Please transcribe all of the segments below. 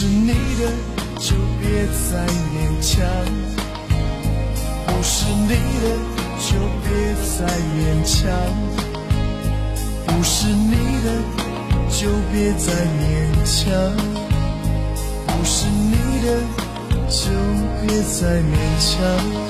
是你的就别再勉强，不是你的就别再勉强，不是你的就别再勉强，不是你的就别再勉强。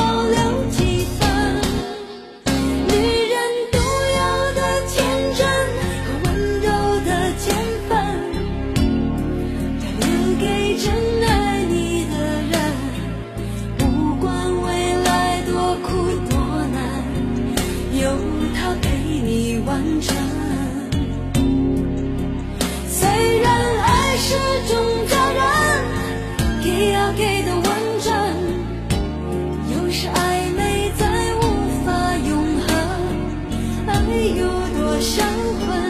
保留几分女人独有的天真和温柔的天分要留给真爱你的人不管未来多苦多难有他陪你完成。没有多少困